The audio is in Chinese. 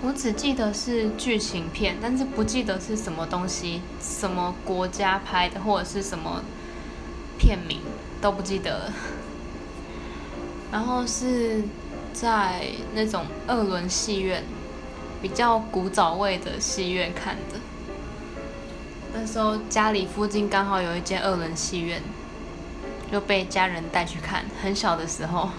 我只记得是剧情片但是不记得是什么东西什么国家拍的或者是什么片名都不记得了。然后是在那种二轮戏院比较古早味的戏院看的。那时候家里附近刚好有一间二轮戏院就被家人带去看很小的时候。